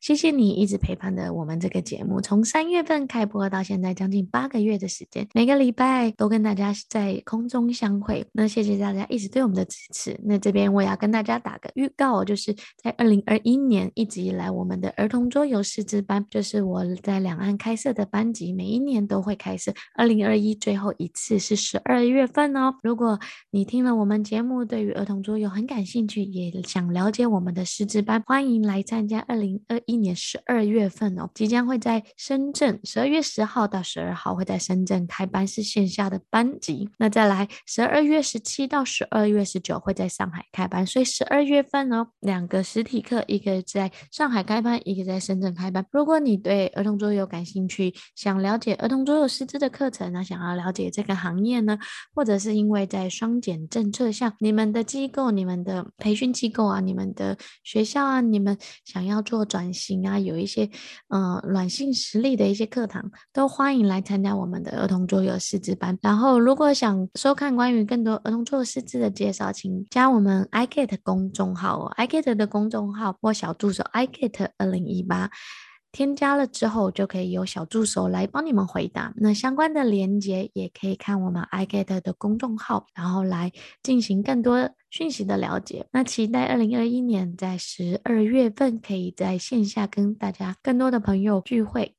谢谢你一直陪伴着我们这个节目，从三月份开播到现在将近八个月的时间，每个礼拜都跟大家在空中相会。那谢谢大家一直对我们的支持。那这边我也要跟大家打个预告，就是在二零二一年一直以来，我们的儿童桌游师资班，就是我在两岸开设的班级，每一年都会开设。二零二一最后一次是十二月份哦。如果你听了我们节目，对于儿童桌游很感兴趣，也想了解我们的师资班，欢迎来参加二零二一年十二月份哦，即将会在深圳十二月十号到十二号会在深圳开班，是线下的班级。那再来十二月十七到十二月十九会在上海开班，所以十二月份哦，两个实体课，一个在上海开班，一个在深圳开班。如果你对儿童桌游感兴趣，想了解儿童桌游师资的课程呢，想要了解这个行业呢，或者是因为在双减政策下，你们的机构、你们的培训机构啊、你们的学校啊，你们想要做转型行啊，有一些呃软性实力的一些课堂，都欢迎来参加我们的儿童桌游师资班。然后，如果想收看关于更多儿童桌游师资的介绍，请加我们 iGet 公众号哦，iGet 的公众号或小助手 iGet 二零一八。添加了之后，就可以有小助手来帮你们回答。那相关的连接也可以看我们 iGet 的公众号，然后来进行更多讯息的了解。那期待二零二一年在十二月份可以在线下跟大家更多的朋友聚会。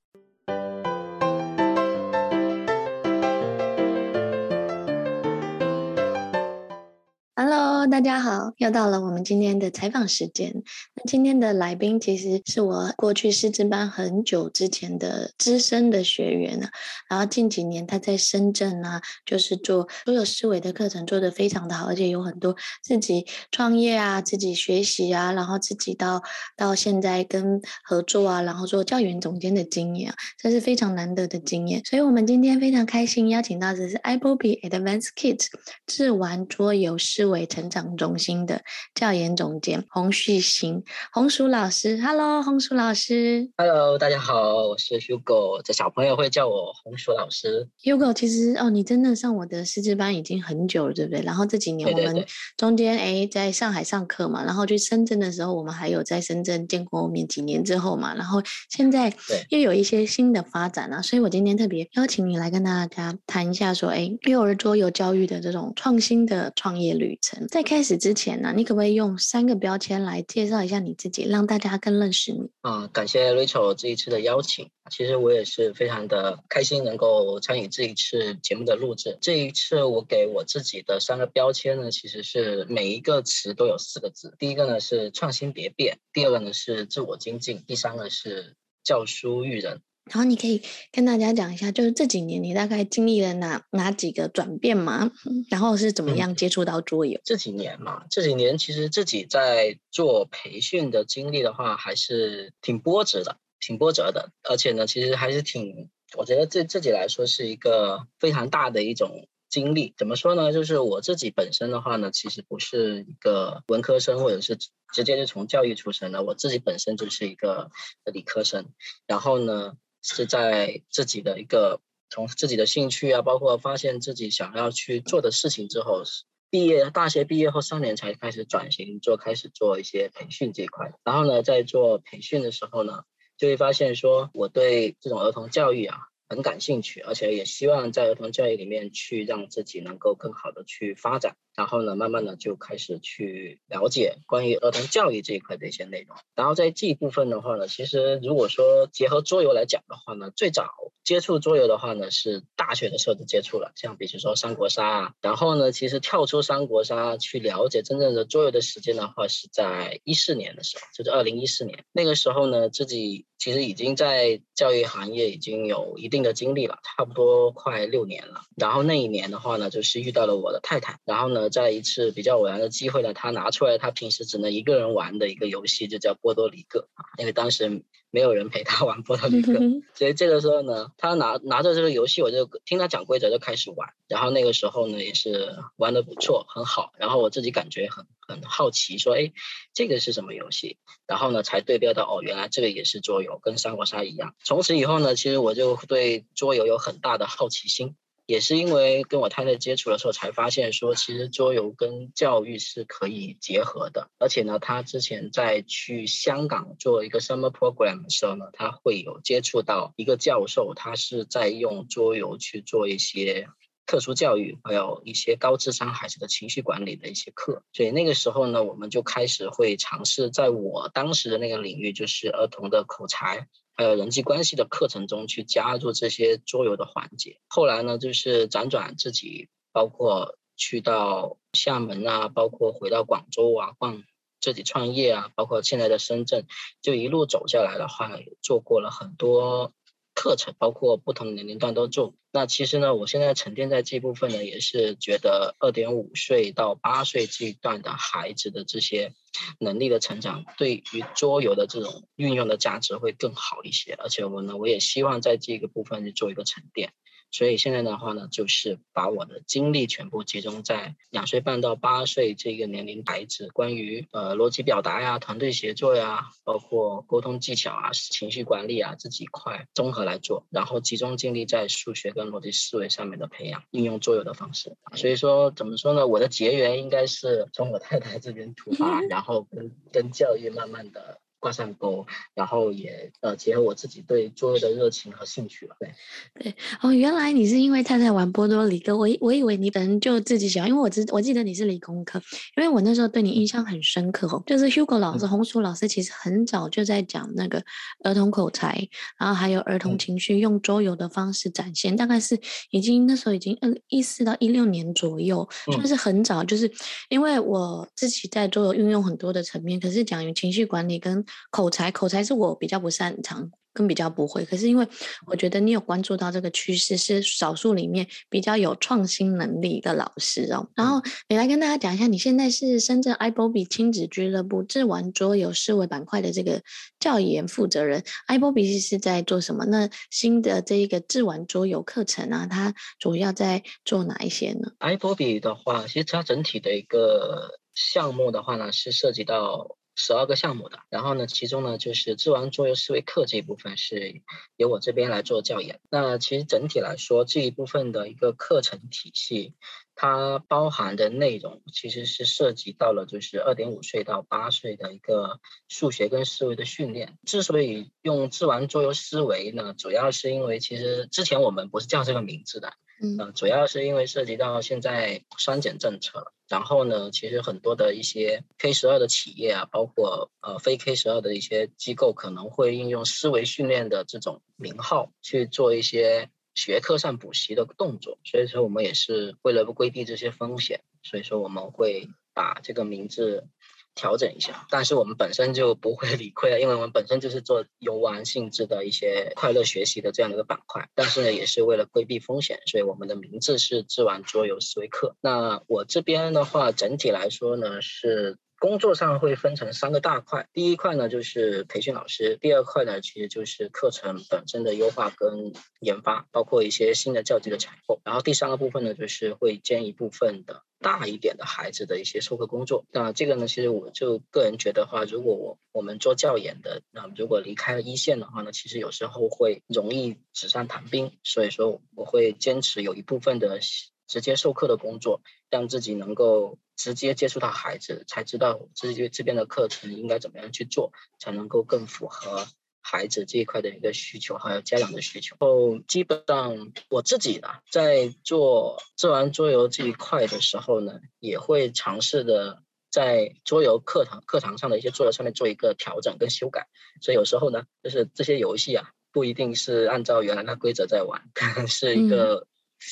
大家好，又到了我们今天的采访时间。那今天的来宾其实是我过去师资班很久之前的资深的学员了。然后近几年他在深圳啊，就是做桌游思维的课程做得非常的好，而且有很多自己创业啊、自己学习啊，然后自己到到现在跟合作啊，然后做教员总监的经验啊，这是非常难得的经验。所以我们今天非常开心邀请到的是 iBobi Advanced Kids 智玩桌游思维成长中心的教研总监洪旭行，红薯老师，Hello，洪叔老师，Hello，大家好，我是 Hugo，这小朋友会叫我红薯老师。Hugo，其实哦，你真的上我的师资班已经很久了，对不对？然后这几年我们中间哎在上海上课嘛，然后去深圳的时候，我们还有在深圳见过面，几年之后嘛，然后现在又有一些新的发展啊，所以我今天特别邀请你来跟大家谈一下，说哎，幼儿桌游教育的这种创新的创业旅程，在。在开始之前呢，你可不可以用三个标签来介绍一下你自己，让大家更认识你？啊、感谢 Rachel 这一次的邀请。其实我也是非常的开心能够参与这一次节目的录制。这一次我给我自己的三个标签呢，其实是每一个词都有四个字。第一个呢是创新别变，第二个呢是自我精进，第三个是教书育人。然后你可以跟大家讲一下，就是这几年你大概经历了哪哪几个转变吗？然后是怎么样接触到桌游？嗯，这几年嘛，这几年其实自己在做培训的经历的话，还是挺波折的，挺波折的。而且呢，其实还是挺，我觉得这自己来说是一个非常大的一种经历。怎么说呢？就是我自己本身的话呢，其实不是一个文科生，或者是直接就从教育出身的。我自己本身就是一个理科生。然后呢，是在自己的一个从自己的兴趣啊，包括发现自己想要去做的事情之后，毕业大学毕业后三年才开始转型做，开始做一些培训这一块。然后呢，在做培训的时候呢，就会发现说我对这种儿童教育啊很感兴趣，而且也希望在儿童教育里面去让自己能够更好的去发展。然后呢，慢慢的就开始去了解关于儿童教育这一块的一些内容。然后在这一部分的话呢，其实如果说结合桌游来讲的话呢，最早接触桌游的话呢，是大学的时候就接触了，像比如说三国杀啊。然后呢，其实跳出三国杀去了解真正的桌游的时间的话，是在一四年的时候，就是二零一四年。那个时候呢，自己其实已经在教育行业已经有一定的经历了，差不多快六年了。然后那一年的话呢，就是遇到了我的太太，然后呢。在一次比较偶然的机会呢，他拿出来他平时只能一个人玩的一个游戏，就叫波多黎各啊，因为当时没有人陪他玩波多黎各，所以这个时候呢，他拿拿着这个游戏，我就听他讲规则就开始玩，然后那个时候呢也是玩的不错，很好，然后我自己感觉很很好奇，说哎，这个是什么游戏？然后呢才对标到哦，原来这个也是桌游，跟三国杀一样。从此以后呢，其实我就对桌游有很大的好奇心。也是因为跟我太太接触的时候，才发现说，其实桌游跟教育是可以结合的。而且呢，他之前在去香港做一个 summer program 的时候呢，他会有接触到一个教授，他是在用桌游去做一些。特殊教育，还有一些高智商孩子的情绪管理的一些课，所以那个时候呢，我们就开始会尝试在我当时的那个领域，就是儿童的口才，还有人际关系的课程中去加入这些桌游的环节。后来呢，就是辗转自己，包括去到厦门啊，包括回到广州啊，逛自己创业啊，包括现在的深圳，就一路走下来的话，也做过了很多。课程包括不同年龄段都做。那其实呢，我现在沉淀在这部分呢，也是觉得二点五岁到八岁这一段的孩子的这些能力的成长，对于桌游的这种运用的价值会更好一些。而且我呢，我也希望在这个部分去做一个沉淀。所以现在的话呢，就是把我的精力全部集中在两岁半到八岁这个年龄孩子，关于呃逻辑表达呀、团队协作呀，包括沟通技巧啊、情绪管理啊这几块综合来做，然后集中精力在数学跟逻辑思维上面的培养，应用桌游的方式。所以说怎么说呢？我的结缘应该是从我太太这边出发，然后跟跟教育慢慢的。挂上钩，然后也呃结合我自己对桌游的热情和兴趣了。对。对哦，原来你是因为太太玩波多黎各，我我以为你本身就自己喜欢，因为我知我记得你是理工科，因为我那时候对你印象很深刻哦，就是 Hugo 老师、红薯老师其实很早就在讲那个儿童口才，然后还有儿童情绪，用桌游的方式展现，大概是已经那时候已经呃一四到一六年左右，就是很早，就是因为我自己在桌游运用很多的层面，可是讲于情绪管理跟口才，口才是我比较不擅长，跟比较不会。可是因为我觉得你有关注到这个趋势，是少数里面比较有创新能力的老师哦。然后你来跟大家讲一下，你现在是深圳 iBobi 亲子俱乐部智玩桌游思维板块的这个教研负责人。iBobi 是在做什么？那新的这一个智玩桌游课程啊，它主要在做哪一些呢？iBobi 的话，其实它整体的一个项目的话呢，是涉及到。十二个项目的，然后呢，其中呢就是智玩桌游思维课这一部分是由我这边来做教研。那其实整体来说，这一部分的一个课程体系，它包含的内容其实是涉及到了就是二点五岁到八岁的一个数学跟思维的训练。之所以用智玩桌游思维呢，主要是因为其实之前我们不是叫这个名字的。嗯、呃，主要是因为涉及到现在双减政策，然后呢，其实很多的一些 K 十二的企业啊，包括呃非 K 十二的一些机构，可能会应用思维训练的这种名号去做一些学科上补习的动作，所以说我们也是为了不规避这些风险，所以说我们会把这个名字。调整一下，但是我们本身就不会理亏了，因为我们本身就是做游玩性质的一些快乐学习的这样的一个板块。但是呢，也是为了规避风险，所以我们的名字是智玩桌游思维课。那我这边的话，整体来说呢是。工作上会分成三个大块，第一块呢就是培训老师，第二块呢其实就是课程本身的优化跟研发，包括一些新的教具的采购，然后第三个部分呢就是会兼一部分的大一点的孩子的一些授课工作。那这个呢，其实我就个人觉得话，如果我我们做教研的，那如果离开了一线的话呢，其实有时候会容易纸上谈兵，所以说我会坚持有一部分的直接授课的工作，让自己能够。直接接触到孩子，才知道自己这边的课程应该怎么样去做，才能够更符合孩子这一块的一个需求，还有家长的需求。后基本上我自己呢，在做做完桌游这一块的时候呢，也会尝试的在桌游课堂课堂上的一些桌游上面做一个调整跟修改。所以有时候呢，就是这些游戏啊，不一定是按照原来的规则在玩，可能是一个。嗯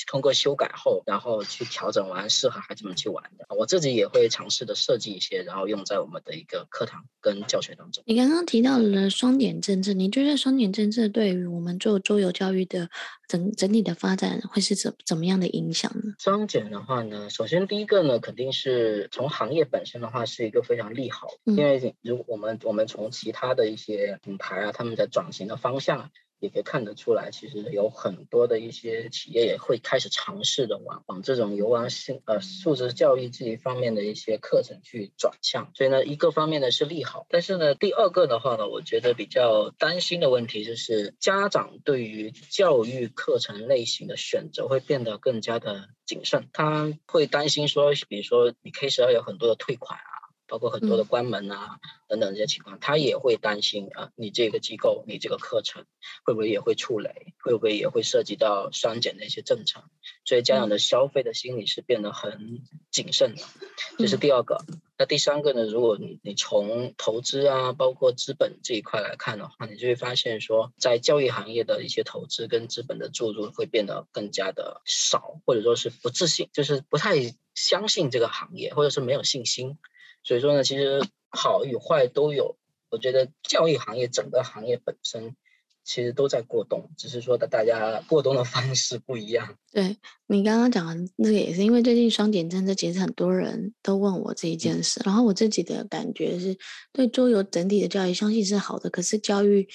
通过修改后，然后去调整完适合孩子们去玩的。我自己也会尝试的设计一些，然后用在我们的一个课堂跟教学当中。你刚刚提到了双点政策，你觉得双点政策对于我们做桌游教育的整整体的发展会是怎怎么样的影响呢？双减的话呢，首先第一个呢，肯定是从行业本身的话是一个非常利好，嗯、因为如果我们我们从其他的一些品牌啊，他们的转型的方向。也可以看得出来，其实有很多的一些企业也会开始尝试的往往这种游玩性呃素质教育这一方面的一些课程去转向。所以呢，一个方面呢是利好，但是呢，第二个的话呢，我觉得比较担心的问题就是家长对于教育课程类型的选择会变得更加的谨慎，他会担心说，比如说你 K 十二有很多的退款啊。包括很多的关门啊等等这些情况，他也会担心啊，你这个机构，你这个课程会不会也会触雷，会不会也会涉及到双减的一些政策？所以家长的消费的心理是变得很谨慎的，这是第二个。那第三个呢？如果你你从投资啊，包括资本这一块来看的话，你就会发现说，在教育行业的一些投资跟资本的注入会变得更加的少，或者说是不自信，就是不太相信这个行业，或者是没有信心。所以说呢，其实好与坏都有。我觉得教育行业整个行业本身其实都在过冬，只是说的大家过冬的 方式不一样。对，你刚刚讲的那个也是因为最近双减政策，其实很多人都问我这一件事，嗯、然后我自己的感觉是对桌游整体的教育相信是好的，可是教育。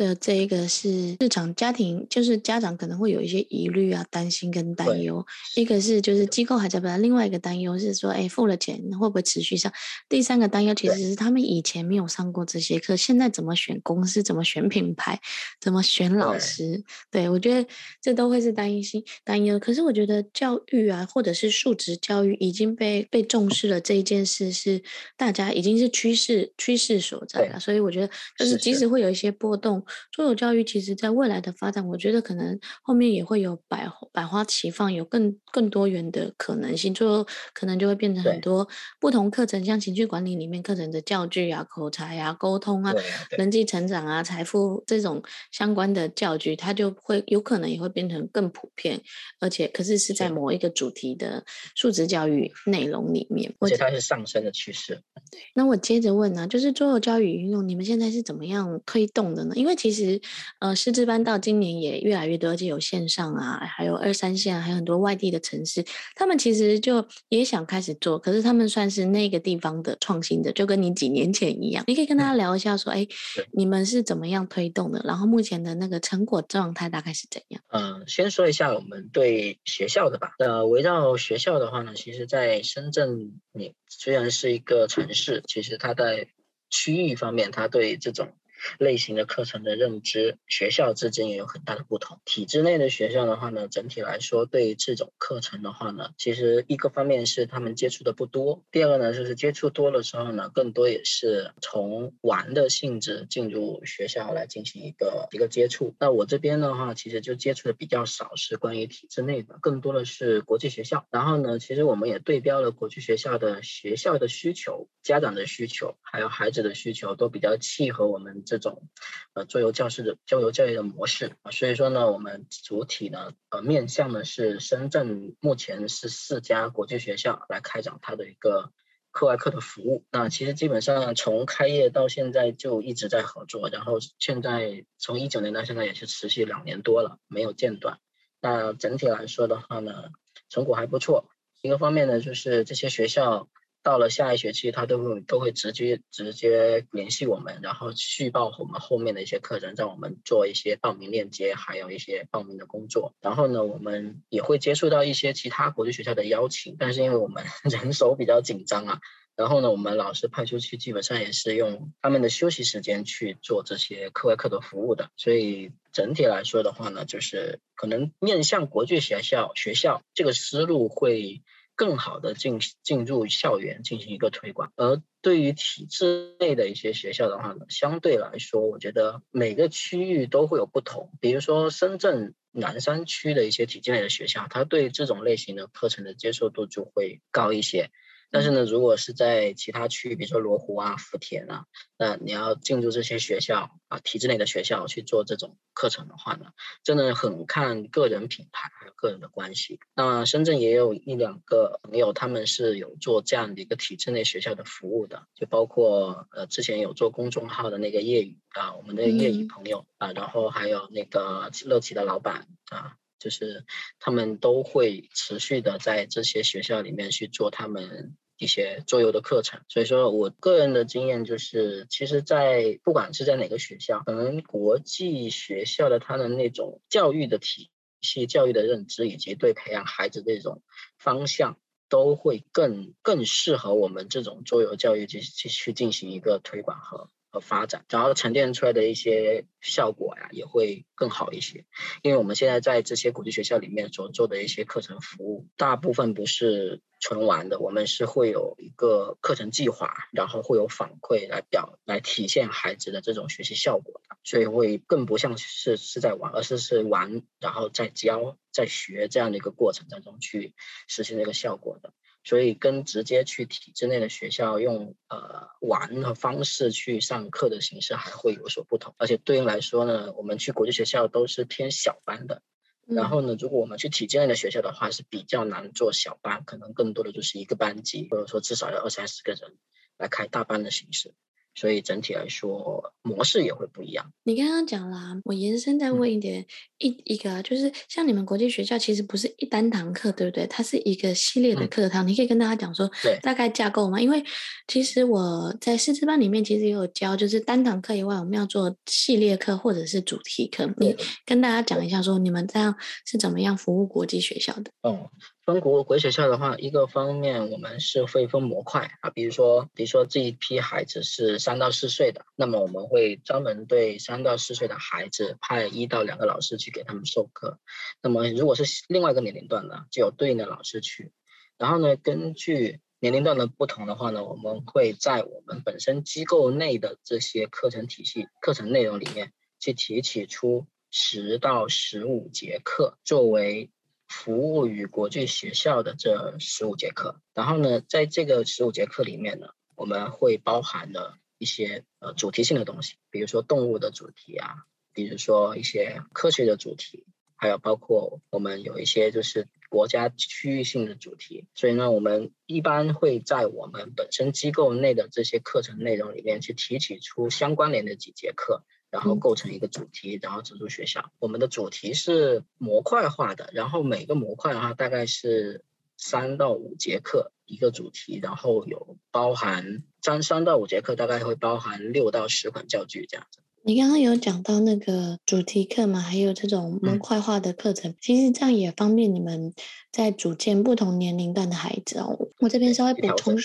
的这一个是日常家庭，就是家长可能会有一些疑虑啊、担心跟担忧。一个是就是机构还在不在，另外一个担忧是说，哎，付了钱会不会持续上？第三个担忧其实是他们以前没有上过这些课，现在怎么选公司，怎么选品牌，怎么选老师？对，我觉得这都会是担心担忧。可是我觉得教育啊，或者是素质教育已经被被重视了，这一件事是大家已经是趋势趋势所在了。所以我觉得就是即使会有一些波动。桌游教育其实，在未来的发展，我觉得可能后面也会有百百花齐放，有更更多元的可能性。最后可能就会变成很多不同课程，像情绪管理里面课程的教具啊、口才啊、沟通啊、人际成长啊、财富这种相关的教具，它就会有可能也会变成更普遍，而且可是是在某一个主题的素质教育内容里面，而且它是上升的趋势。对，那我接着问呢、啊，就是桌游教育运用，你们现在是怎么样推动的呢？因为其实，呃，师资班到今年也越来越多，而且有线上啊，还有二三线，还有很多外地的城市，他们其实就也想开始做，可是他们算是那个地方的创新的，就跟你几年前一样。你可以跟大家聊一下，说，哎，你们是怎么样推动的？然后目前的那个成果状态大概是怎样？嗯、呃，先说一下我们对学校的吧。呃，围绕学校的话呢，其实，在深圳，你虽然是一个城市，其实它在区域方面，它对这种。类型的课程的认知，学校之间也有很大的不同。体制内的学校的话呢，整体来说对这种课程的话呢，其实一个方面是他们接触的不多，第二个呢就是接触多的时候呢，更多也是从玩的性质进入学校来进行一个一个接触。那我这边的话，其实就接触的比较少，是关于体制内的，更多的是国际学校。然后呢，其实我们也对标了国际学校的学校的需求、家长的需求，还有孩子的需求，都比较契合我们。这种呃桌游教室的桌游教育的模式啊，所以说呢，我们主体呢呃面向的是深圳目前是四家国际学校来开展它的一个课外课的服务。那其实基本上从开业到现在就一直在合作，然后现在从一九年到现在也是持续两年多了，没有间断。那整体来说的话呢，成果还不错。一个方面呢，就是这些学校。到了下一学期，他都会都会直接直接联系我们，然后续报我们后面的一些课程，让我们做一些报名链接，还有一些报名的工作。然后呢，我们也会接触到一些其他国际学校的邀请，但是因为我们 人手比较紧张啊，然后呢，我们老师派出去基本上也是用他们的休息时间去做这些课外课的服务的，所以整体来说的话呢，就是可能面向国际学校学校这个思路会。更好的进进入校园进行一个推广，而对于体制内的一些学校的话呢，相对来说，我觉得每个区域都会有不同。比如说深圳南山区的一些体制内的学校，它对这种类型的课程的接受度就会高一些。但是呢，如果是在其他区域，比如说罗湖啊、福田啊，那你要进入这些学校啊，体制内的学校去做这种课程的话呢，真的很看个人品牌还有个人的关系。那深圳也有一两个朋友，他们是有做这样的一个体制内学校的服务的，就包括呃之前有做公众号的那个业余啊，我们的业余朋友啊，然后还有那个乐奇的老板啊。就是他们都会持续的在这些学校里面去做他们一些桌游的课程。所以说我个人的经验就是，其实，在不管是在哪个学校，可能国际学校的他的那种教育的体系、教育的认知，以及对培养孩子这种方向，都会更更适合我们这种桌游教育去去去进行一个推广和。和发展，然后沉淀出来的一些效果呀，也会更好一些。因为我们现在在这些国际学校里面所做的一些课程服务，大部分不是纯玩的，我们是会有一个课程计划，然后会有反馈来表来体现孩子的这种学习效果的，所以会更不像是是在玩，而是是玩，然后再教、再学这样的一个过程当中去实现这个效果的。所以跟直接去体制内的学校用呃玩的方式去上课的形式还会有所不同，而且对应来说呢，我们去国际学校都是偏小班的，然后呢，如果我们去体制内的学校的话是比较难做小班，可能更多的就是一个班级，或者说至少要二三十个人来开大班的形式。所以整体来说，模式也会不一样。你刚刚讲啦，我延伸再问一点，嗯、一一个就是像你们国际学校，其实不是一单堂课，对不对？它是一个系列的课堂。嗯、你可以跟大家讲说，对，大概架构吗？因为其实我在师资班里面其实也有教，就是单堂课以外，我们要做系列课或者是主题课。你跟大家讲一下，说你们这样是怎么样服务国际学校的？哦。分国国学校的话，一个方面我们是会分模块啊，比如说，比如说这一批孩子是三到四岁的，那么我们会专门对三到四岁的孩子派一到两个老师去给他们授课。那么如果是另外一个年龄段呢，就有对应的老师去。然后呢，根据年龄段的不同的话呢，我们会在我们本身机构内的这些课程体系、课程内容里面去提取出十到十五节课作为。服务于国际学校的这十五节课，然后呢，在这个十五节课里面呢，我们会包含了一些呃主题性的东西，比如说动物的主题啊，比如说一些科学的主题，还有包括我们有一些就是国家区域性的主题。所以呢，我们一般会在我们本身机构内的这些课程内容里面去提取出相关联的几节课。然后构成一个主题，然后资助学校。我们的主题是模块化的，然后每个模块的话大概是三到五节课一个主题，然后有包含三三到五节课，大概会包含六到十款教具这样子。你刚刚有讲到那个主题课嘛，还有这种模块化的课程，嗯、其实这样也方便你们在组建不同年龄段的孩子哦。我这边稍微补充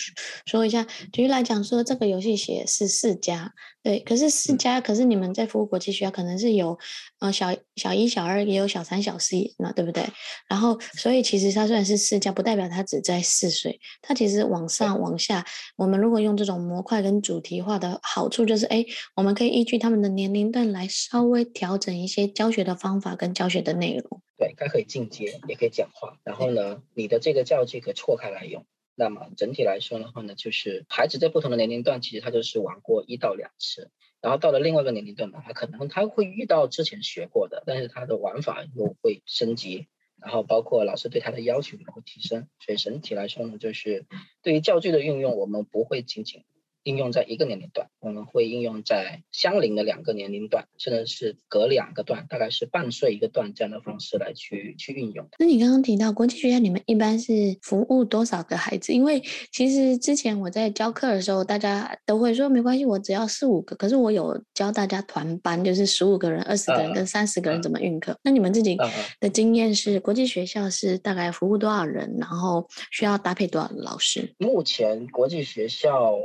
说一下，举例来讲说，这个游戏写是四加，对，可是四加，可是你们在服务国际学校可能是有呃小小一、小二，也有小三、小四，那对不对？然后，所以其实它虽然是四加，不代表它只在四岁，它其实往上往下，我们如果用这种模块跟主题化的好处就是，哎，我们可以依据他们的年龄段来稍微调整一些教学的方法跟教学的内容。对，它可以进阶，也可以讲话。然后呢，你的这个教具可以错开来用。那么整体来说的话呢，就是孩子在不同的年龄段，其实他就是玩过一到两次。然后到了另外一个年龄段呢，他可能他会遇到之前学过的，但是他的玩法又会升级。然后包括老师对他的要求也会提升。所以整体来说呢，就是对于教具的运用，我们不会仅仅。应用在一个年龄段，我们会应用在相邻的两个年龄段，甚至是隔两个段，大概是半岁一个段这样的方式来去去运用。那你刚刚提到国际学校，你们一般是服务多少个孩子？因为其实之前我在教课的时候，大家都会说没关系，我只要四五个。可是我有教大家团班，就是十五个人、二十个人跟三十个人怎么运课。Uh, 那你们自己的经验是，国际学校是大概服务多少人？然后需要搭配多少老师？目前国际学校。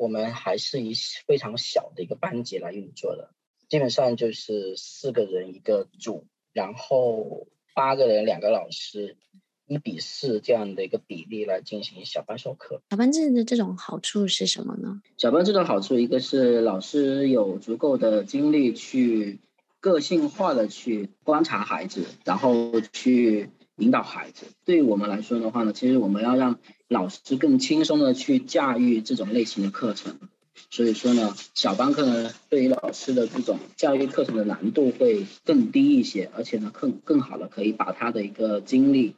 我们还是以非常小的一个班级来运作的，基本上就是四个人一个组，然后八个人两个老师，一比四这样的一个比例来进行小班授课。小班制的这种好处是什么呢？小班制的好处，一个是老师有足够的精力去个性化的去观察孩子，然后去。引导孩子，对于我们来说的话呢，其实我们要让老师更轻松的去驾驭这种类型的课程，所以说呢，小班课呢，对于老师的这种教育课程的难度会更低一些，而且呢，更更好的可以把他的一个精力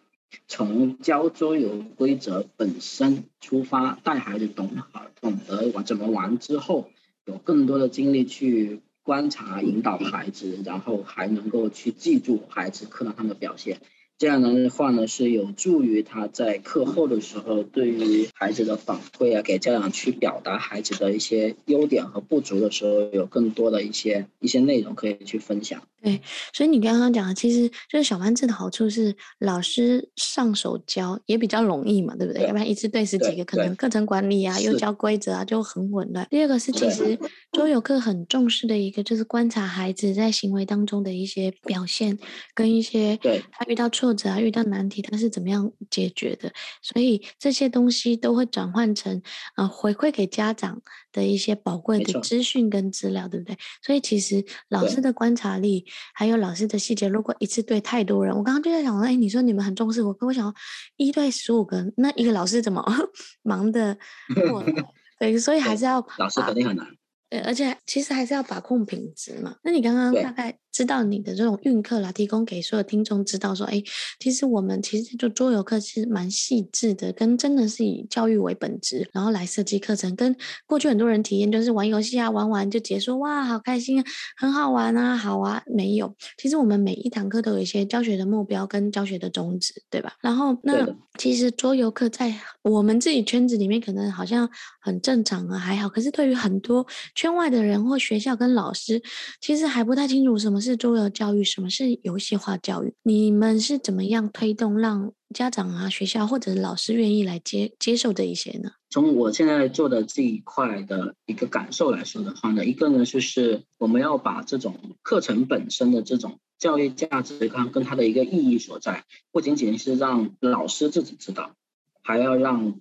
从教桌游规则本身出发，带孩子懂好懂得玩怎么玩之后，有更多的精力去观察引导孩子，然后还能够去记住孩子课堂上的表现。这样的话呢，是有助于他在课后的时候，对于孩子的反馈啊，给家长去表达孩子的一些优点和不足的时候，有更多的一些一些内容可以去分享。对，所以你刚刚讲的，其实就是小班制的好处是，老师上手教也比较容易嘛，对不对？对，要不然一次对十几个，可能课程管理啊，又教规则啊，就很混乱。第二个是，其实周游课很重视的一个，就是观察孩子在行为当中的一些表现，跟一些他遇到挫。或者啊，遇到难题，他是怎么样解决的？所以这些东西都会转换成呃回馈给家长的一些宝贵的资讯跟资料，对不对？所以其实老师的观察力还有老师的细节，如果一次对太多人，我刚刚就在想说，哎，你说你们很重视我，可我想一对十五个，那一个老师怎么 忙得过来？对，所以还是要老师肯定很难。对，而且其实还是要把控品质嘛。那你刚刚大概知道你的这种运课啦，提供给所有听众知道说，哎，其实我们其实就桌游课是蛮细致的，跟真的是以教育为本质，然后来设计课程。跟过去很多人体验就是玩游戏啊，玩完就结束，哇，好开心啊，很好玩啊，好啊，没有。其实我们每一堂课都有一些教学的目标跟教学的宗旨，对吧？然后那其实桌游课在我们自己圈子里面可能好像很正常啊，还好。可是对于很多圈外的人或学校跟老师，其实还不太清楚什么是桌游教育，什么是游戏化教育。你们是怎么样推动让家长啊、学校或者老师愿意来接接受这一些呢？从我现在做的这一块的一个感受来说的话呢，一个呢就是我们要把这种课程本身的这种教育价值观跟它的一个意义所在，不仅仅是让老师自己知道，还要让。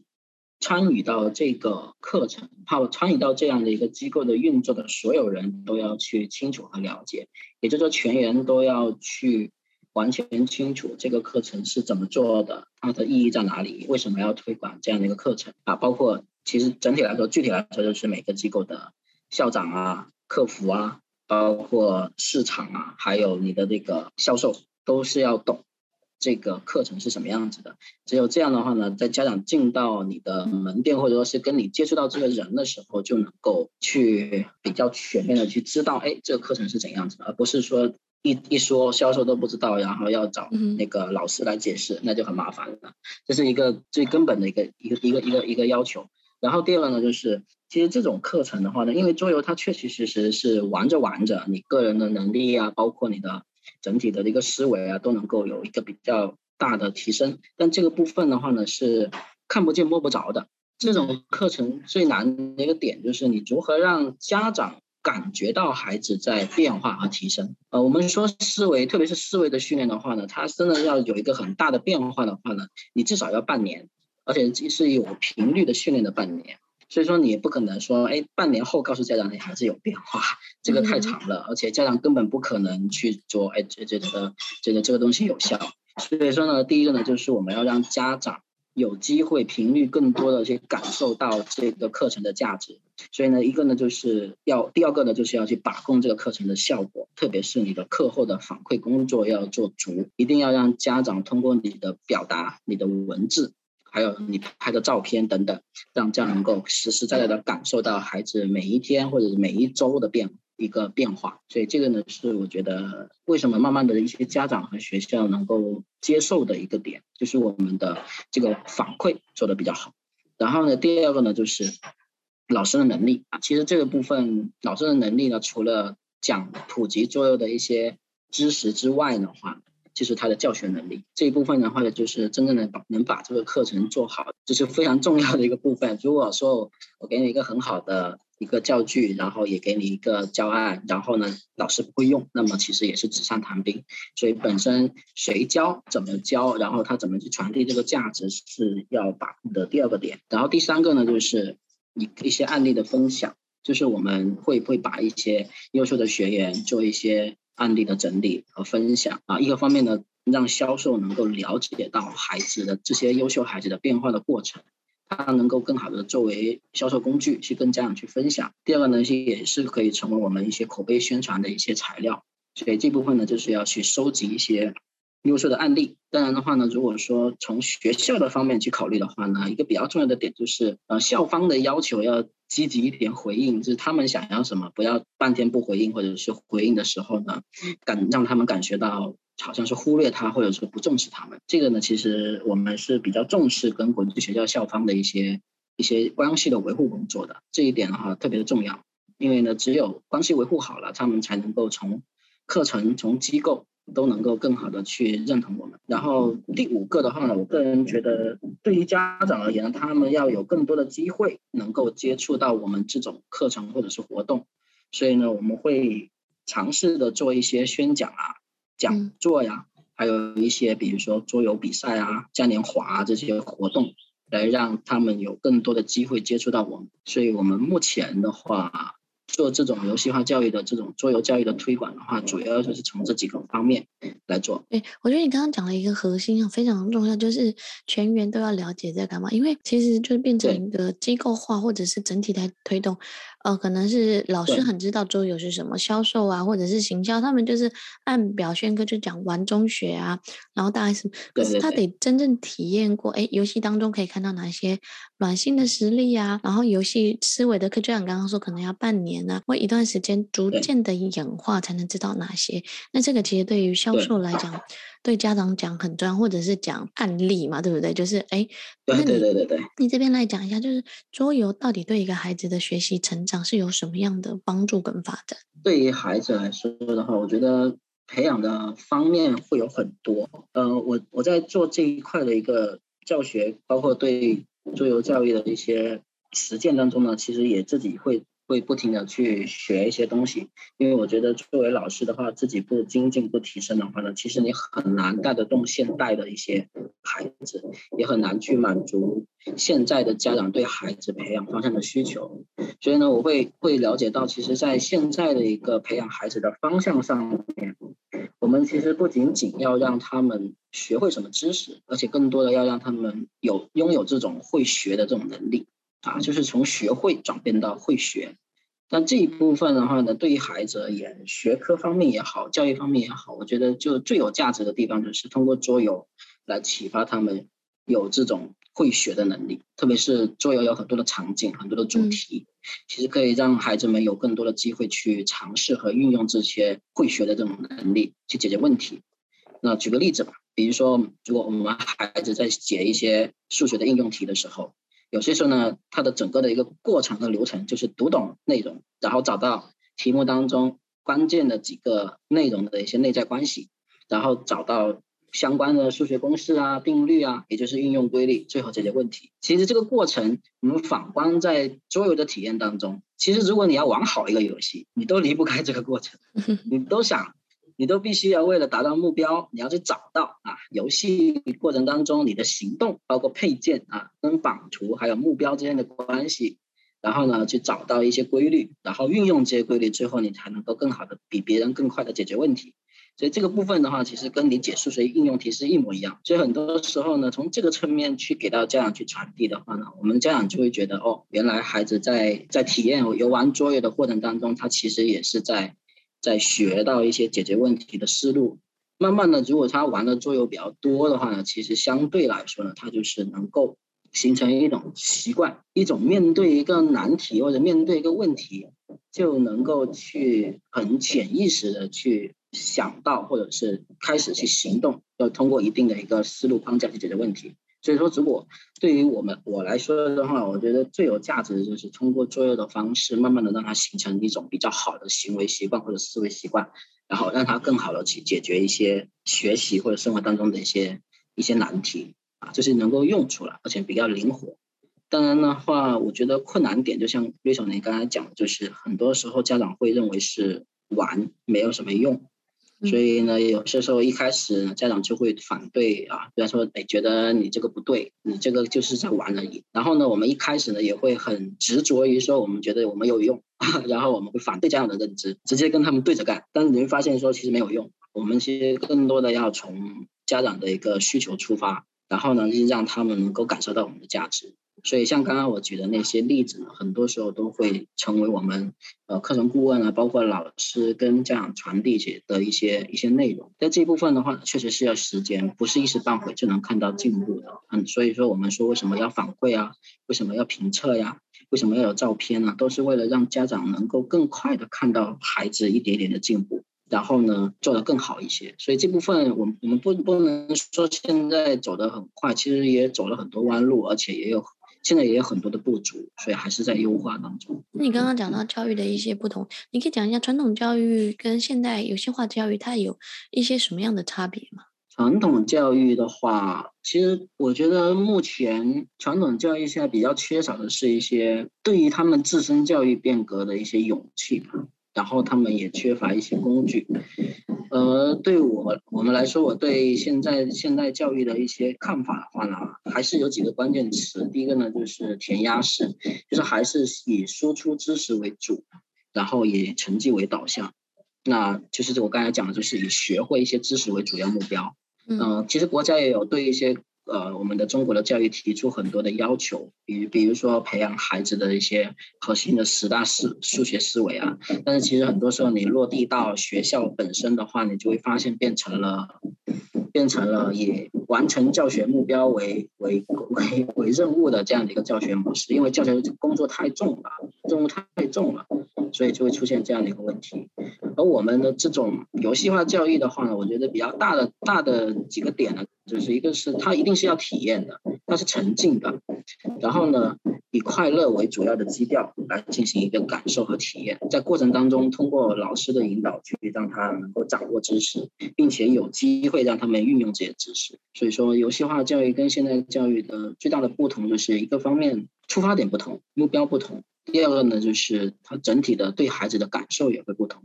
参与到这个课程，好，参与到这样的一个机构的运作的所有人都要去清楚和了解，也就是说，全员都要去完全清楚这个课程是怎么做的，它的意义在哪里，为什么要推广这样的一个课程啊？包括其实整体来说，具体来说就是每个机构的校长啊、客服啊，包括市场啊，还有你的那个销售，都是要懂。这个课程是什么样子的？只有这样的话呢，在家长进到你的门店，或者说是跟你接触到这个人的时候，就能够去比较全面的去知道，哎，这个课程是怎样子的，而不是说一一说销售都不知道，然后要找那个老师来解释，那就很麻烦了。这是一个最根本的一个一个一个一个一个要求。然后第二个呢，就是其实这种课程的话呢，因为桌游它确确实实是玩着玩着，你个人的能力啊，包括你的。整体的一个思维啊，都能够有一个比较大的提升。但这个部分的话呢，是看不见摸不着的。这种课程最难的一个点就是你如何让家长感觉到孩子在变化和提升。呃，我们说思维，特别是思维的训练的话呢，它真的要有一个很大的变化的话呢，你至少要半年，而且是有频率的训练的半年。所以说你也不可能说，哎，半年后告诉家长你孩子有变化，这个太长了，而且家长根本不可能去做，哎，这这个这个这个东西有效。所以说呢，第一个呢，就是我们要让家长有机会频率更多的去感受到这个课程的价值。所以呢，一个呢就是要，第二个呢就是要去把控这个课程的效果，特别是你的课后的反馈工作要做足，一定要让家长通过你的表达、你的文字。还有你拍的照片等等，让这样能够实实在在的感受到孩子每一天或者是每一周的变一个变化，所以这个呢是我觉得为什么慢慢的一些家长和学校能够接受的一个点，就是我们的这个反馈做的比较好。然后呢，第二个呢就是老师的能力啊，其实这个部分老师的能力呢，除了讲普及桌游的一些知识之外的话。就是他的教学能力这一部分的话呢，就是真正的把能把这个课程做好，这是非常重要的一个部分。如果说我给你一个很好的一个教具，然后也给你一个教案，然后呢老师不会用，那么其实也是纸上谈兵。所以本身谁教怎么教，然后他怎么去传递这个价值是要把控的第二个点。然后第三个呢，就是一一些案例的分享，就是我们会会把一些优秀的学员做一些。案例的整理和分享啊，一个方面呢，让销售能够了解到孩子的这些优秀孩子的变化的过程，他能够更好的作为销售工具去跟家长去分享。第二个呢，是也是可以成为我们一些口碑宣传的一些材料。所以这部分呢，就是要去收集一些优秀的案例。当然的话呢，如果说从学校的方面去考虑的话呢，一个比较重要的点就是，呃，校方的要求要积极一点回应，就是他们想要什么，不要半天不回应，或者是回应的时候呢，感让他们感觉到好像是忽略他，或者说不重视他们。这个呢，其实我们是比较重视跟国际学校校方的一些一些关系的维护工作的。这一点的话特别的重要，因为呢，只有关系维护好了，他们才能够从课程、从机构都能够更好的去认同我们。然后第五个的话呢，我个人觉得，对于家长而言，他们要有更多的机会能够接触到我们这种课程或者是活动。所以呢，我们会尝试的做一些宣讲啊。讲座呀，还有一些比如说桌游比赛啊、嘉年华这些活动，来让他们有更多的机会接触到我们。所以我们目前的话，做这种游戏化教育的这种桌游教育的推广的话，主要就是从这几个方面来做。对，我觉得你刚刚讲了一个核心啊，非常重要，就是全员都要了解在干嘛，因为其实就是变成一个机构化或者是整体来推动。呃，可能是老师很知道桌游是什么，销售啊，或者是行销，他们就是按表宣科就讲玩中学啊，然后大概是，可是他得真正体验过，哎，游戏当中可以看到哪些软性的实力啊，然后游戏思维的课，就像刚刚说，可能要半年啊，或一段时间逐渐的演化，才能知道哪些。那这个其实对于销售来讲。对家长讲很重要，或者是讲案例嘛，对不对？就是哎，对对对对对，你这边来讲一下，就是桌游到底对一个孩子的学习成长是有什么样的帮助跟发展？对于孩子来说的话，我觉得培养的方面会有很多。呃，我我在做这一块的一个教学，包括对桌游教育的一些实践当中呢，其实也自己会。会不停的去学一些东西，因为我觉得作为老师的话，自己不精进不提升的话呢，其实你很难带得动现代的一些孩子，也很难去满足现在的家长对孩子培养方向的需求。所以呢，我会会了解到，其实，在现在的一个培养孩子的方向上面，我们其实不仅仅要让他们学会什么知识，而且更多的要让他们有拥有这种会学的这种能力。啊，就是从学会转变到会学，但这一部分的话呢，对于孩子而言，学科方面也好，教育方面也好，我觉得就最有价值的地方就是通过桌游来启发他们有这种会学的能力。特别是桌游有很多的场景，很多的主题，其实可以让孩子们有更多的机会去尝试和运用这些会学的这种能力去解决问题。那举个例子吧，比如说，如果我们孩子在解一些数学的应用题的时候。有些时候呢，它的整个的一个过程和流程就是读懂内容，然后找到题目当中关键的几个内容的一些内在关系，然后找到相关的数学公式啊、定律啊，也就是应用规律，最后解决问题。其实这个过程，我们反观在桌游的体验当中，其实如果你要玩好一个游戏，你都离不开这个过程，你都想。你都必须要为了达到目标，你要去找到啊，游戏过程当中你的行动，包括配件啊，跟版图还有目标之间的关系，然后呢，去找到一些规律，然后运用这些规律，最后你才能够更好的比别人更快的解决问题。所以这个部分的话，其实跟你解数学应用题是一模一样。所以很多时候呢，从这个侧面去给到家长去传递的话呢，我们家长就会觉得哦，原来孩子在在体验游玩桌游的过程当中，他其实也是在。在学到一些解决问题的思路，慢慢的，如果他玩的桌游比较多的话呢，其实相对来说呢，他就是能够形成一种习惯，一种面对一个难题或者面对一个问题，就能够去很潜意识的去想到，或者是开始去行动，要通过一定的一个思路框架去解决问题。所以说，如果对于我们我来说的话，我觉得最有价值的就是通过作业的方式，慢慢的让他形成一种比较好的行为习惯或者思维习惯，然后让他更好的去解决一些学习或者生活当中的一些一些难题啊，就是能够用出来，而且比较灵活。当然的话，我觉得困难点就像瑞小您刚才讲的，就是很多时候家长会认为是玩没有什么用。所以呢，有些时候一开始家长就会反对啊，比方说，哎，觉得你这个不对，你这个就是在玩而已。然后呢，我们一开始呢也会很执着于说，我们觉得我们有用，然后我们会反对家长的认知，直接跟他们对着干。但是你会发现说，其实没有用。我们其实更多的要从家长的一个需求出发，然后呢，就让他们能够感受到我们的价值。所以，像刚刚我举的那些例子呢，很多时候都会成为我们呃课程顾问啊，包括老师跟家长传递起的一些一些内容。在这一部分的话，确实是要时间，不是一时半会就能看到进步的。嗯，所以说我们说为什么要反馈啊？为什么要评测呀？为什么要有照片呢？都是为了让家长能够更快的看到孩子一点点的进步。然后呢做得更好一些。所以这部分我们我们不不能说现在走得很快，其实也走了很多弯路，而且也有现在也有很多的不足，所以还是在优化当中。那你刚刚讲到教育的一些不同，你可以讲一下传统教育跟现代有些化教育它有一些什么样的差别吗？传统教育的话，其实我觉得目前传统教育现在比较缺少的是一些对于他们自身教育变革的一些勇气，然后他们也缺乏一些工具。呃，对我我们来说，我对现在现代教育的一些看法的话呢，还是有几个关键词。第一个呢，就是填鸭式，就是还是以输出知识为主，然后以成绩为导向。那就是我刚才讲的，就是以学会一些知识为主要目标。嗯、呃，其实国家也有对一些呃我们的中国的教育提出很多的要求，比比如说培养孩子的一些核心的十大思数学思维啊。但是其实很多时候你落地到学校本身的话，你就会发现变成了变成了以完成教学目标为为为为任务的这样的一个教学模式，因为教学工作太重了，任务太重了，所以就会出现这样的一个问题。而我们的这种游戏化教育的话呢，我觉得比较大的大的几个点呢，就是一个是它一定是要体验的，它是沉浸的，然后呢，以快乐为主要的基调来进行一个感受和体验，在过程当中通过老师的引导去让他能够掌握知识，并且有机会让他们运用这些知识。所以说，游戏化教育跟现代教育的最大的不同就是一个方面出发点不同，目标不同；第二个呢，就是它整体的对孩子的感受也会不同。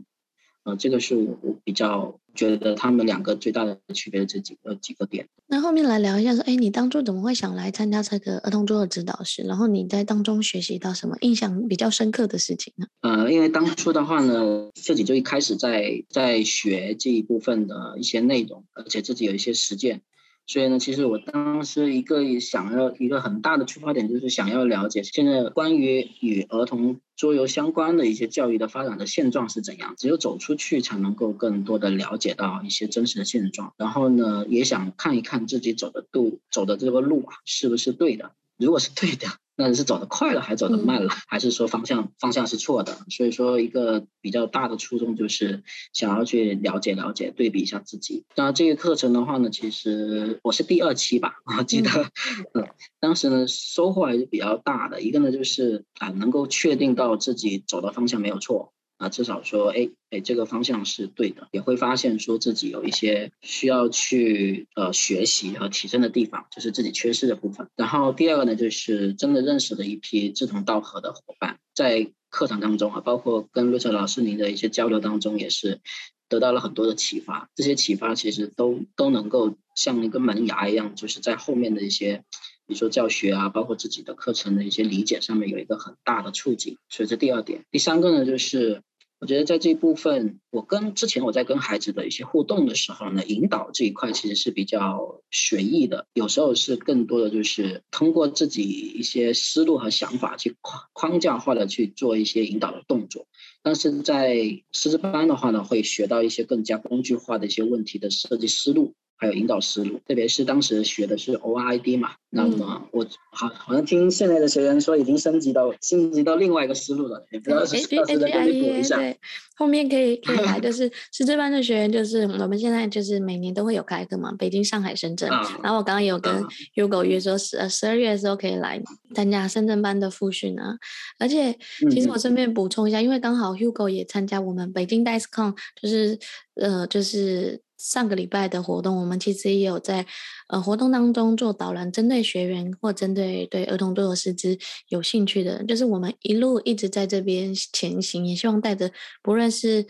呃，这个是我比较觉得他们两个最大的区别这几个几个点。那后面来聊一下说，哎，你当初怎么会想来参加这个儿童桌的指导师？然后你在当中学习到什么印象比较深刻的事情呢？呃，因为当初的话呢，自己就一开始在在学这一部分的一些内容，而且自己有一些实践。所以呢，其实我当时一个想要一个很大的出发点，就是想要了解现在关于与儿童桌游相关的一些教育的发展的现状是怎样。只有走出去，才能够更多的了解到一些真实的现状。然后呢，也想看一看自己走的路，走的这个路啊，是不是对的？如果是对的。那你是走得快了，还是走得慢了，还是说方向方向是错的？所以说，一个比较大的初衷就是想要去了解了解，对比一下自己。那这个课程的话呢，其实我是第二期吧，我记得，嗯，当时呢收获还是比较大的。一个呢就是啊，能够确定到自己走的方向没有错。啊，至少说，哎哎，这个方向是对的，也会发现说自己有一些需要去呃学习和提升的地方，就是自己缺失的部分。然后第二个呢，就是真的认识了一批志同道合的伙伴，在课堂当中啊，包括跟瑞秋老师您的一些交流当中，也是得到了很多的启发。这些启发其实都都能够像一个门牙一样，就是在后面的一些。比如说教学啊，包括自己的课程的一些理解上面有一个很大的促进，所以这第二点。第三个呢，就是我觉得在这一部分，我跟之前我在跟孩子的一些互动的时候呢，引导这一块其实是比较随意的，有时候是更多的就是通过自己一些思路和想法去框框架化的去做一些引导的动作，但是在师资班的话呢，会学到一些更加工具化的一些问题的设计思路。还有引导思路，特别是当时学的是 ORID 嘛，那么我好好像听现在的学员说已经升级到升级到另外一个思路了，也不知道是不是再给你补一下。对，后面可以可以来，就是师资班的学员，就是我们现在就是每年都会有开课嘛，北京、上海、深圳。啊、然后我刚刚有跟 Hugo 约说十呃十二月的时候可以来参加深圳班的复训啊，而且其实我顺便补充一下，嗯、因为刚好 Hugo 也参加我们北京 DICECON，就是呃就是。上个礼拜的活动，我们其实也有在呃活动当中做导览，针对学员或针对对儿童桌游师资有兴趣的，就是我们一路一直在这边前行，也希望带着不论是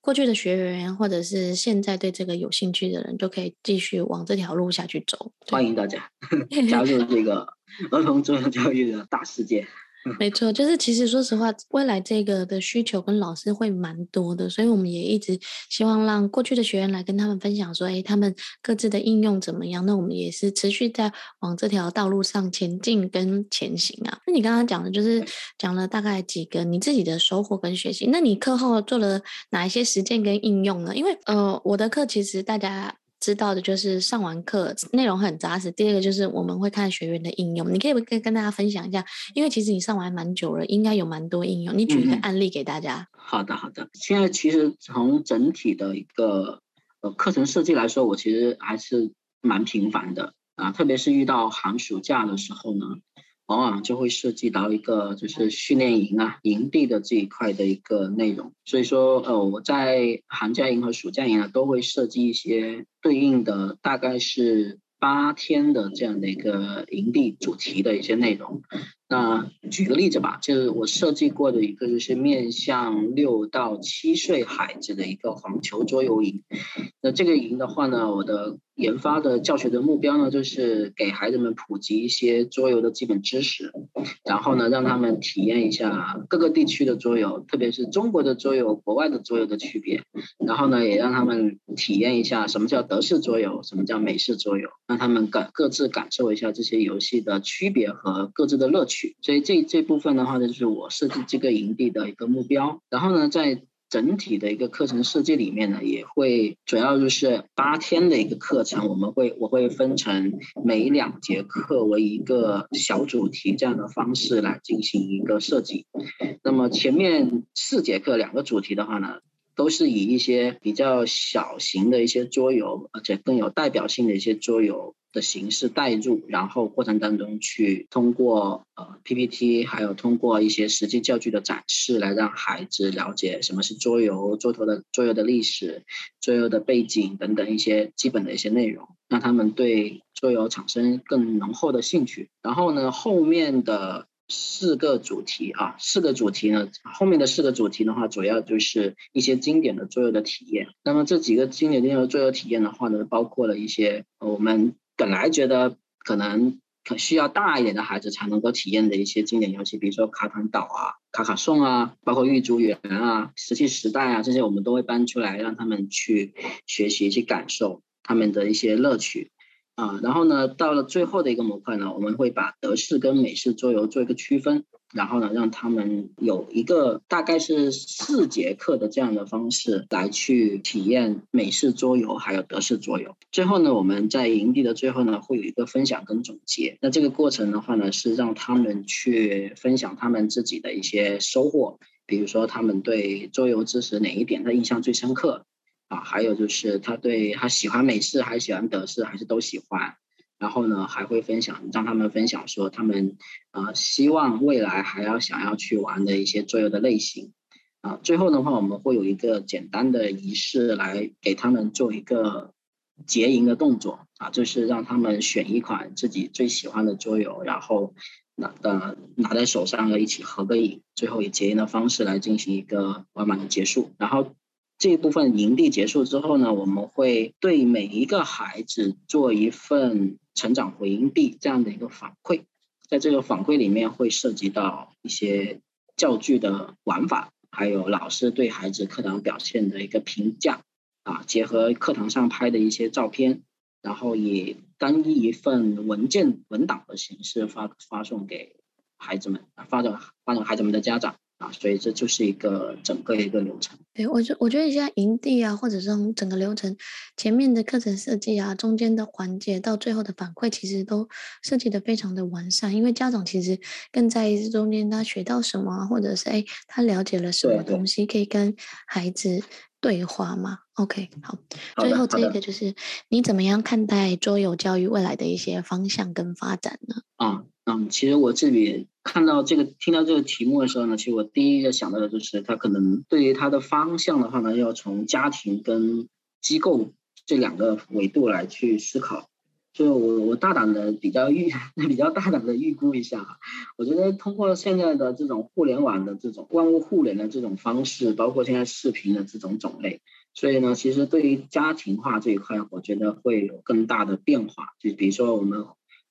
过去的学员，或者是现在对这个有兴趣的人，都可以继续往这条路下去走。欢迎大家 加入这个儿童桌游教育的大世界。没错，就是其实说实话，未来这个的需求跟老师会蛮多的，所以我们也一直希望让过去的学员来跟他们分享说，哎，他们各自的应用怎么样？那我们也是持续在往这条道路上前进跟前行啊。那你刚刚讲的就是讲了大概几个你自己的收获跟学习，那你课后做了哪一些实践跟应用呢？因为呃，我的课其实大家。知道的就是上完课内容很扎实，第二个就是我们会看学员的应用。你可以不可以跟大家分享一下？因为其实你上完蛮久了，应该有蛮多应用。你举一个案例给大家。嗯、好的，好的。现在其实从整体的一个呃课程设计来说，我其实还是蛮频繁的啊，特别是遇到寒暑假的时候呢。往往就会涉及到一个就是训练营啊、营地的这一块的一个内容，所以说呃我在寒假营和暑假营啊都会设计一些对应的，大概是八天的这样的一个营地主题的一些内容。那举个例子吧，就是我设计过的一个就是面向六到七岁孩子的一个黄球桌游营。那这个营的话呢，我的。研发的教学的目标呢，就是给孩子们普及一些桌游的基本知识，然后呢，让他们体验一下各个地区的桌游，特别是中国的桌游、国外的桌游的区别。然后呢，也让他们体验一下什么叫德式桌游，什么叫美式桌游，让他们感各自感受一下这些游戏的区别和各自的乐趣。所以这这部分的话呢，就是我设计这个营地的一个目标。然后呢，在整体的一个课程设计里面呢，也会主要就是八天的一个课程，我们会我会分成每两节课为一个小主题这样的方式来进行一个设计。那么前面四节课两个主题的话呢，都是以一些比较小型的一些桌游，而且更有代表性的一些桌游。的形式带入，然后过程当中去通过呃 PPT，还有通过一些实际教具的展示，来让孩子了解什么是桌游、桌头的桌游的历史、桌游的背景等等一些基本的一些内容，让他们对桌游产生更浓厚的兴趣。然后呢，后面的。四个主题啊，四个主题呢，后面的四个主题的话，主要就是一些经典的桌游的体验。那么这几个经典的桌游体验的话呢，包括了一些我们本来觉得可能可需要大一点的孩子才能够体验的一些经典游戏，比如说卡坦岛啊、卡卡颂啊，包括玉竹园啊、石器时代啊，这些我们都会搬出来让他们去学习、去感受他们的一些乐趣。啊，然后呢，到了最后的一个模块呢，我们会把德式跟美式桌游做一个区分，然后呢，让他们有一个大概是四节课的这样的方式来去体验美式桌游还有德式桌游。最后呢，我们在营地的最后呢，会有一个分享跟总结。那这个过程的话呢，是让他们去分享他们自己的一些收获，比如说他们对桌游知识哪一点他印象最深刻。啊，还有就是他对他喜欢美式还是喜欢德式还是都喜欢，然后呢还会分享，让他们分享说他们呃希望未来还要想要去玩的一些桌游的类型，啊，最后的话我们会有一个简单的仪式来给他们做一个结营的动作。啊，就是让他们选一款自己最喜欢的桌游，然后拿呃拿在手上一起合个影，最后以结营的方式来进行一个完满的结束，然后。这一部分营地结束之后呢，我们会对每一个孩子做一份成长回忆这样的一个反馈，在这个反馈里面会涉及到一些教具的玩法，还有老师对孩子课堂表现的一个评价，啊，结合课堂上拍的一些照片，然后以单一一份文件文档的形式发发送给孩子们，发到发到孩子们的家长。啊，所以这就是一个整个一个流程。对，我觉我觉得你现在营地啊，或者是整个流程前面的课程设计啊，中间的环节到最后的反馈，其实都设计的非常的完善。因为家长其实更在意中间他学到什么，或者是哎他了解了什么东西，可以跟孩子对话嘛。OK，好。最后这一个就是你怎么样看待桌游教育未来的一些方向跟发展呢？啊。嗯，其实我这里看到这个、听到这个题目的时候呢，其实我第一个想到的就是，他可能对于他的方向的话呢，要从家庭跟机构这两个维度来去思考。就我我大胆的比较预 比较大胆的预估一下哈，我觉得通过现在的这种互联网的这种万物互联的这种方式，包括现在视频的这种种类，所以呢，其实对于家庭化这一块，我觉得会有更大的变化。就比如说我们。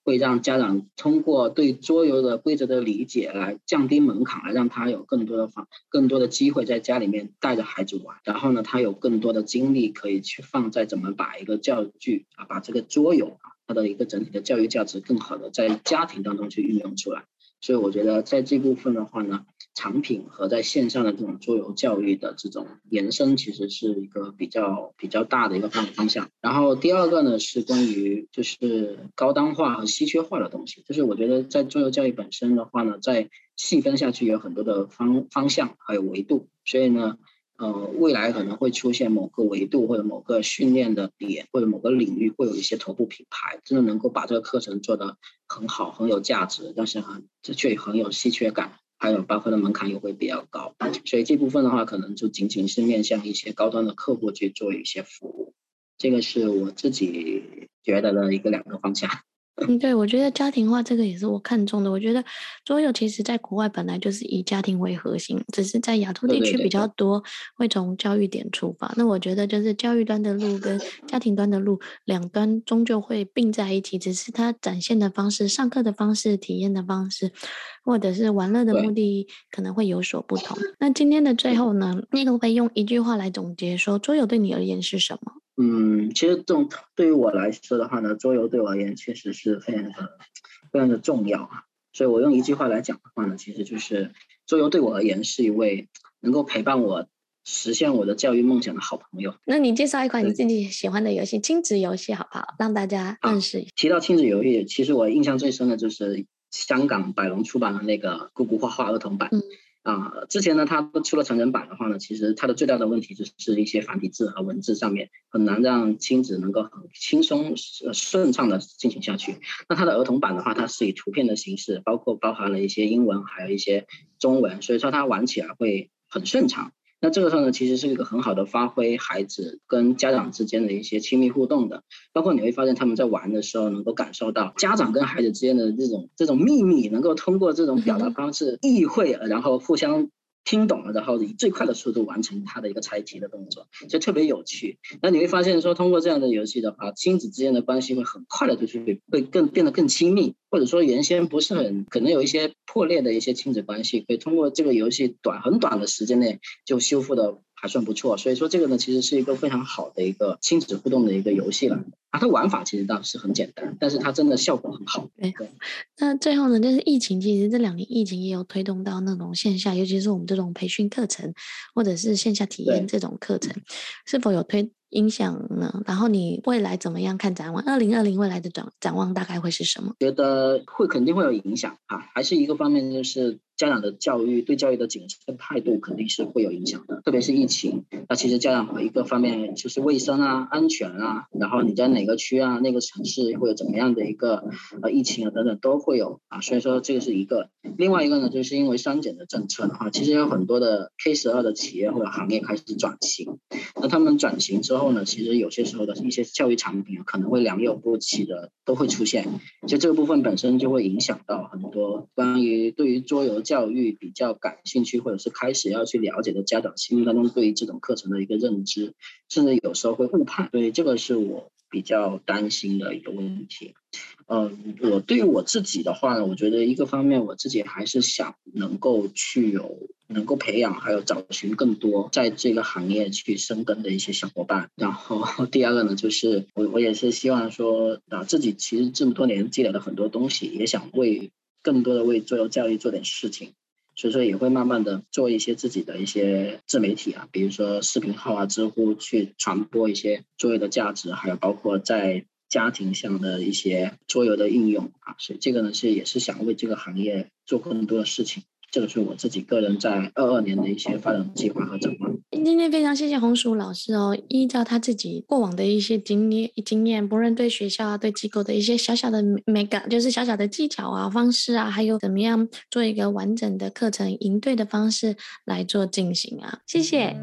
会让家长通过对桌游的规则的理解来降低门槛，来让他有更多的方、更多的机会在家里面带着孩子玩。然后呢，他有更多的精力可以去放在怎么把一个教具啊，把这个桌游啊，它的一个整体的教育价值更好的在家庭当中去运用出来。所以我觉得在这部分的话呢，产品和在线上的这种桌游教育的这种延伸，其实是一个比较比较大的一个发展方向。然后第二个呢是关于就是高端化和稀缺化的东西，就是我觉得在桌游教育本身的话呢，在细分下去有很多的方方向还有维度，所以呢。呃，未来可能会出现某个维度或者某个训练的点，或者某个领域会有一些头部品牌，真的能够把这个课程做得很好，很有价值，但是很这却很有稀缺感，还有包括的门槛也会比较高，所以这部分的话，可能就仅仅是面向一些高端的客户去做一些服务，这个是我自己觉得的一个两个方向。嗯，对，我觉得家庭化这个也是我看中的。我觉得桌游其实在国外本来就是以家庭为核心，只是在亚洲地区比较多，会从教育点出发。那我觉得就是教育端的路跟家庭端的路两端终究会并在一起，只是它展现的方式、上课的方式、体验的方式，或者是玩乐的目的可能会有所不同。那今天的最后呢，你可不可以用一句话来总结说，桌游对你而言是什么？嗯，其实这种对于我来说的话呢，桌游对我而言确实是非常的、非常的重要啊。所以我用一句话来讲的话呢，其实就是桌游对我而言是一位能够陪伴我实现我的教育梦想的好朋友。那你介绍一款你自己喜欢的游戏，亲子游戏好不好？让大家认识。提到亲子游戏，其实我印象最深的就是香港百龙出版的那个《咕咕画画》儿童版。嗯啊、之前呢，它出了成人版的话呢，其实它的最大的问题就是一些繁体字和文字上面很难让亲子能够很轻松、顺畅的进行下去。那它的儿童版的话，它是以图片的形式，包括包含了一些英文，还有一些中文，所以说它玩起来会很顺畅。那这个时候呢，其实是一个很好的发挥孩子跟家长之间的一些亲密互动的，包括你会发现他们在玩的时候能够感受到家长跟孩子之间的这种这种秘密，能够通过这种表达方式意会，然后互相。听懂了，然后以最快的速度完成他的一个拆题的动作，就特别有趣。那你会发现说，通过这样的游戏的话，亲子之间的关系会很快的就是会更变得更亲密，或者说原先不是很可能有一些破裂的一些亲子关系，可以通过这个游戏短很短的时间内就修复的。还算不错，所以说这个呢，其实是一个非常好的一个亲子互动的一个游戏了。啊，它玩法其实倒是很简单，但是它真的效果很好。对，那最后呢，就是疫情，其实这两年疫情也有推动到那种线下，尤其是我们这种培训课程或者是线下体验这种课程，是否有推影响呢？然后你未来怎么样看展望？二零二零未来的展展望大概会是什么？觉得会肯定会有影响啊，还是一个方面就是。家长的教育对教育的谨慎态度肯定是会有影响的，特别是疫情。那其实家长一个方面就是卫生啊、安全啊，然后你在哪个区啊、那个城市会有怎么样的一个呃疫情啊等等都会有啊。所以说这个是一个。另外一个呢，就是因为双减的政策的话，其实有很多的 K 十二的企业或者行业开始转型。那他们转型之后呢，其实有些时候的一些教育产品啊可能会良莠不齐的都会出现。就这个部分本身就会影响到很多关于对于桌游。教育比较感兴趣，或者是开始要去了解的家长心目当中对于这种课程的一个认知，甚至有时候会误判，所以这个是我比较担心的一个问题。嗯，我对于我自己的话呢，我觉得一个方面我自己还是想能够去有能够培养，还有找寻更多在这个行业去深耕的一些小伙伴。然后第二个呢，就是我我也是希望说啊，自己其实这么多年积累了很多东西，也想为。更多的为桌游教育做点事情，所以说也会慢慢的做一些自己的一些自媒体啊，比如说视频号啊、知乎去传播一些桌游的价值，还有包括在家庭上的一些桌游的应用啊，所以这个呢是也是想为这个行业做更多的事情。这个是我自己个人在二二年的一些发展计划和展望。今天非常谢谢红薯老师哦，依照他自己过往的一些经验，经验，不论对学校啊、对机构的一些小小的美感，就是小小的技巧啊、方式啊，还有怎么样做一个完整的课程营队的方式来做进行啊，谢谢。